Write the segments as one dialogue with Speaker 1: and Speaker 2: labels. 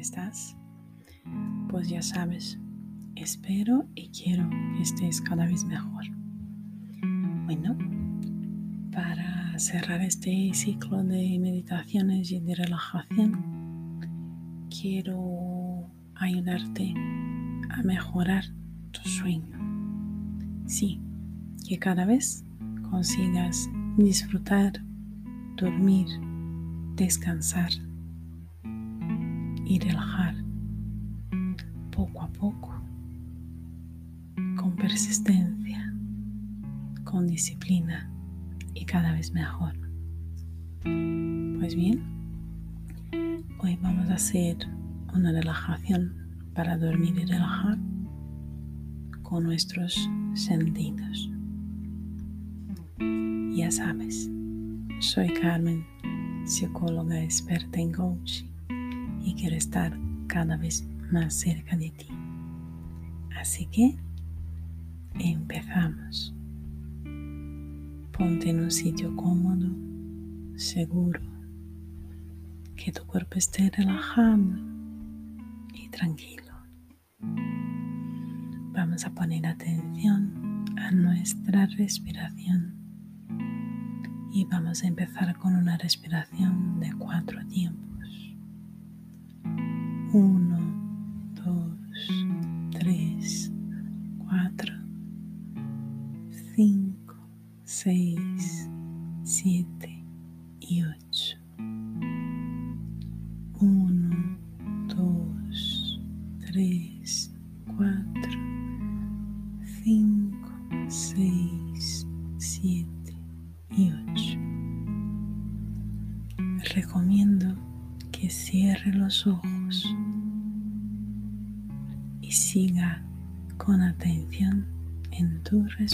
Speaker 1: estás? Pues ya sabes, espero y quiero que estés cada vez mejor. Bueno, para cerrar este ciclo de meditaciones y de relajación, quiero ayudarte a mejorar tu sueño. Sí, que cada vez consigas disfrutar, dormir, descansar y relajar poco a poco, con persistencia, con disciplina y cada vez mejor. Pues bien, hoy vamos a hacer una relajación para dormir y relajar con nuestros sentidos. Ya sabes, soy Carmen, psicóloga experta en coaching y quiero estar cada vez más cerca de ti. Así que empezamos. Ponte en un sitio cómodo, seguro, que tu cuerpo esté relajado y tranquilo. Vamos a poner atención a nuestra respiración y vamos a empezar con una respiración de cuatro tiempos. 1, 2, 3, 4, 5, 6, 7 y 8. 1, 2, 3, 4.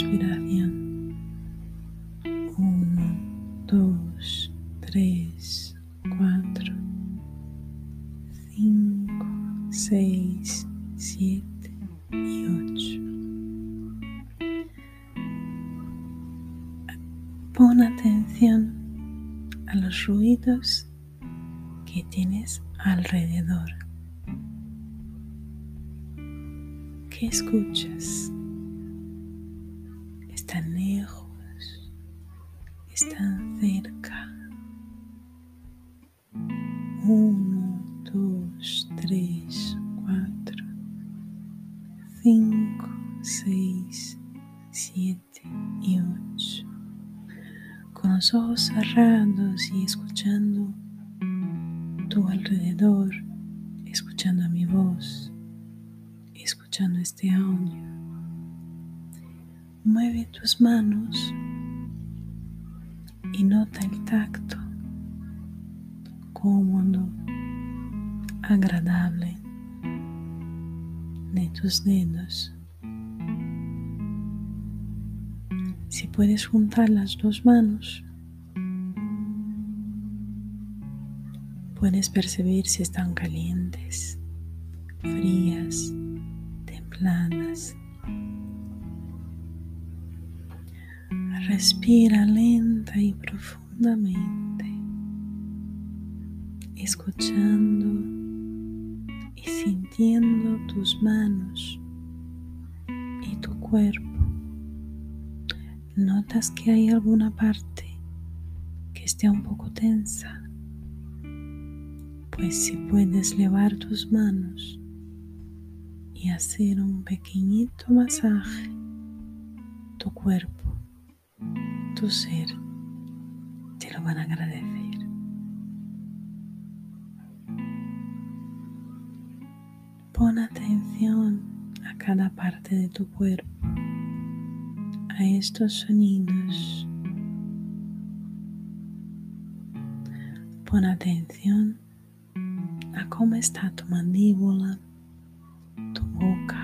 Speaker 1: Respiración. Uno, dos, tres, cuatro, cinco, seis, siete y ocho. Pon atención a los ruidos que tienes alrededor. ¿Qué escuchas? ¿Están lejos? ¿Están cerca? Uno, dos, tres, cuatro, cinco, seis, siete y ocho. Con los ojos cerrados y escuchando tu alrededor, escuchando mi voz, escuchando este audio. Mueve tus manos y nota el tacto cómodo, agradable de tus dedos. Si puedes juntar las dos manos, puedes percibir si están calientes, frías, templadas. Respira lenta y profundamente, escuchando y sintiendo tus manos y tu cuerpo. Notas que hay alguna parte que esté un poco tensa. Pues si puedes elevar tus manos y hacer un pequeñito masaje, tu cuerpo, tu ser, te lo van a agradecer. Pon atención a cada parte de tu cuerpo, a estos sonidos. Pon atención a cómo está tu mandíbula, tu boca.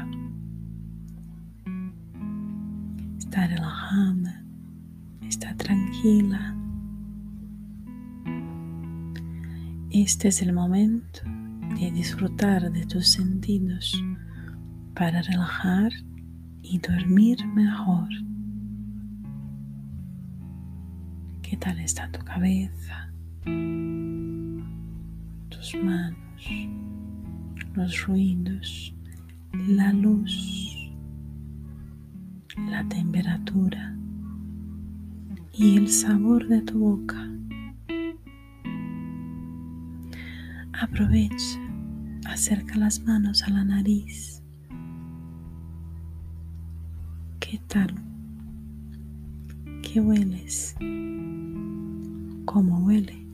Speaker 1: Este es el momento de disfrutar de tus sentidos para relajar y dormir mejor. ¿Qué tal está tu cabeza? tus manos, los ruidos, la luz, la temperatura y el sabor de tu boca. Aprovecha, acerca las manos a la nariz. ¿Qué tal? ¿Qué hueles? ¿Cómo huele?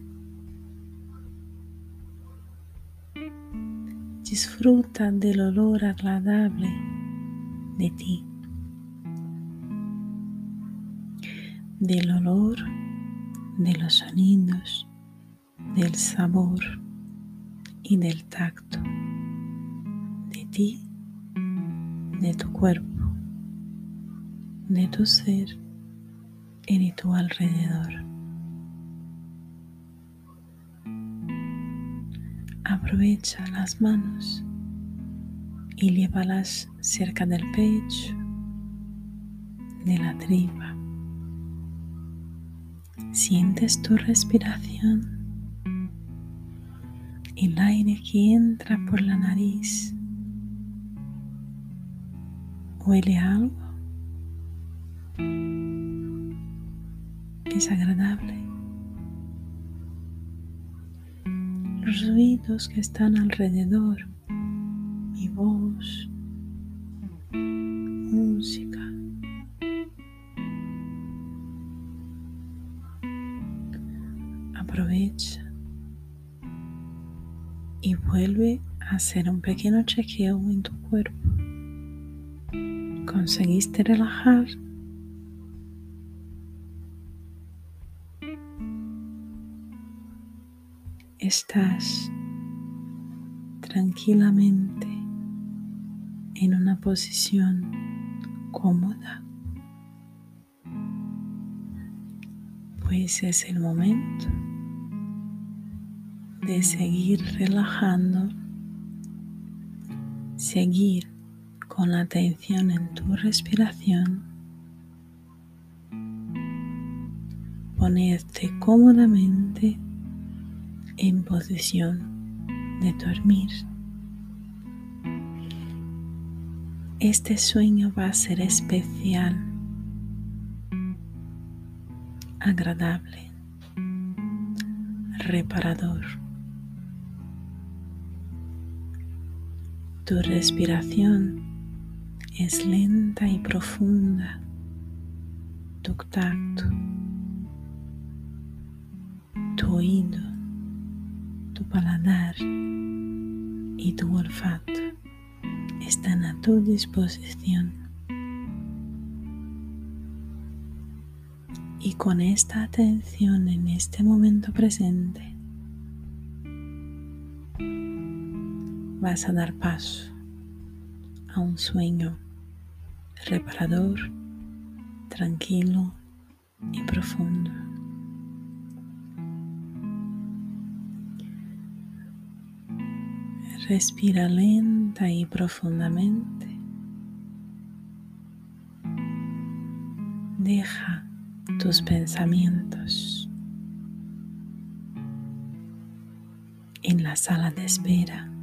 Speaker 1: Disfruta del olor agradable de ti, del olor, de los sonidos, del sabor y del tacto, de ti, de tu cuerpo, de tu ser y de tu alrededor. Aprovecha las manos y llévalas cerca del pecho, de la tripa. Sientes tu respiración, el aire que entra por la nariz. ¿Huele algo? Es agradable. los ruidos que están alrededor, mi voz, vuelve a hacer un pequeño chequeo en tu cuerpo. ¿Conseguiste relajar? estás tranquilamente en una posición cómoda, pues es el momento de seguir relajando, seguir con la atención en tu respiración, ponerte cómodamente en posición de dormir. Este sueño va a ser especial, agradable, reparador. Tu respiración es lenta y profunda. Tu tacto, tu oído tu paladar y tu olfato están a tu disposición. Y con esta atención en este momento presente, vas a dar paso a un sueño reparador, tranquilo y profundo. Respira lenta y profundamente. Deja tus pensamientos en la sala de espera.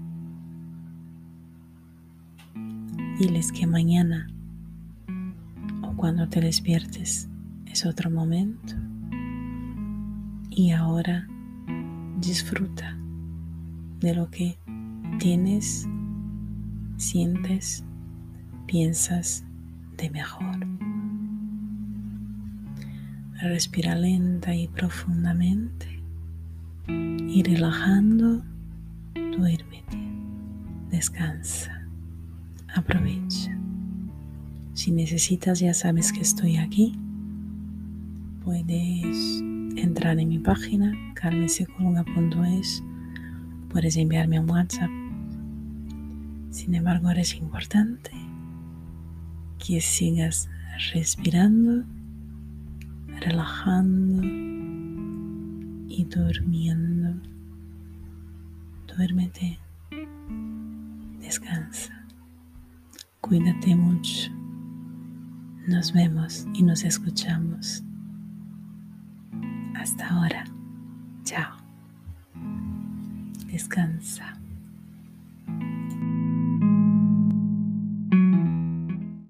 Speaker 1: Diles que mañana o cuando te despiertes es otro momento. Y ahora disfruta de lo que tienes, sientes, piensas de mejor. Respira lenta y profundamente y relajando, duérmete, descansa, aprovecha. Si necesitas, ya sabes que estoy aquí. Puedes entrar en mi página carmensecoluga.es. Puedes enviarme un WhatsApp sin embargo, es importante que sigas respirando, relajando y durmiendo. Duérmete, descansa, cuídate mucho. Nos vemos y nos escuchamos. Hasta ahora. Chao. Descansa.